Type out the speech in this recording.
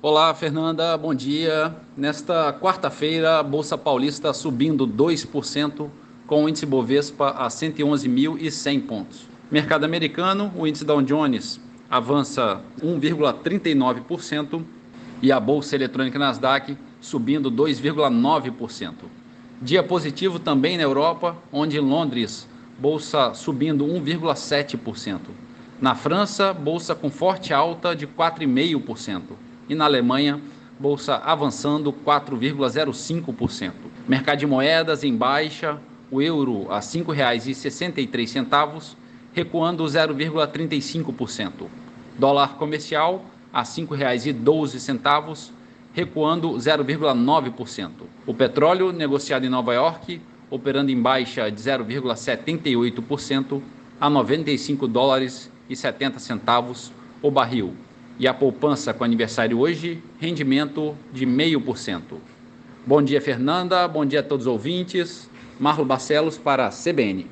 Olá, Fernanda, bom dia. Nesta quarta-feira, a Bolsa Paulista subindo 2%, com o índice Bovespa a 111.100 pontos. Mercado americano, o índice Dow Jones avança 1,39% e a Bolsa Eletrônica Nasdaq subindo 2,9%. Dia positivo também na Europa, onde em Londres, bolsa subindo 1,7%. Na França, bolsa com forte alta de 4,5% e na Alemanha, bolsa avançando 4,05%. Mercado de moedas em baixa, o euro a R$ 5,63, recuando 0,35%. Dólar comercial a R$ 5,12, recuando 0,9%. O petróleo negociado em Nova York, operando em baixa de 0,78% a 95 dólares e 70 centavos o barril e a poupança com aniversário hoje, rendimento de 0,5%. Bom dia, Fernanda. Bom dia a todos os ouvintes. Marlo Barcelos para a CBN.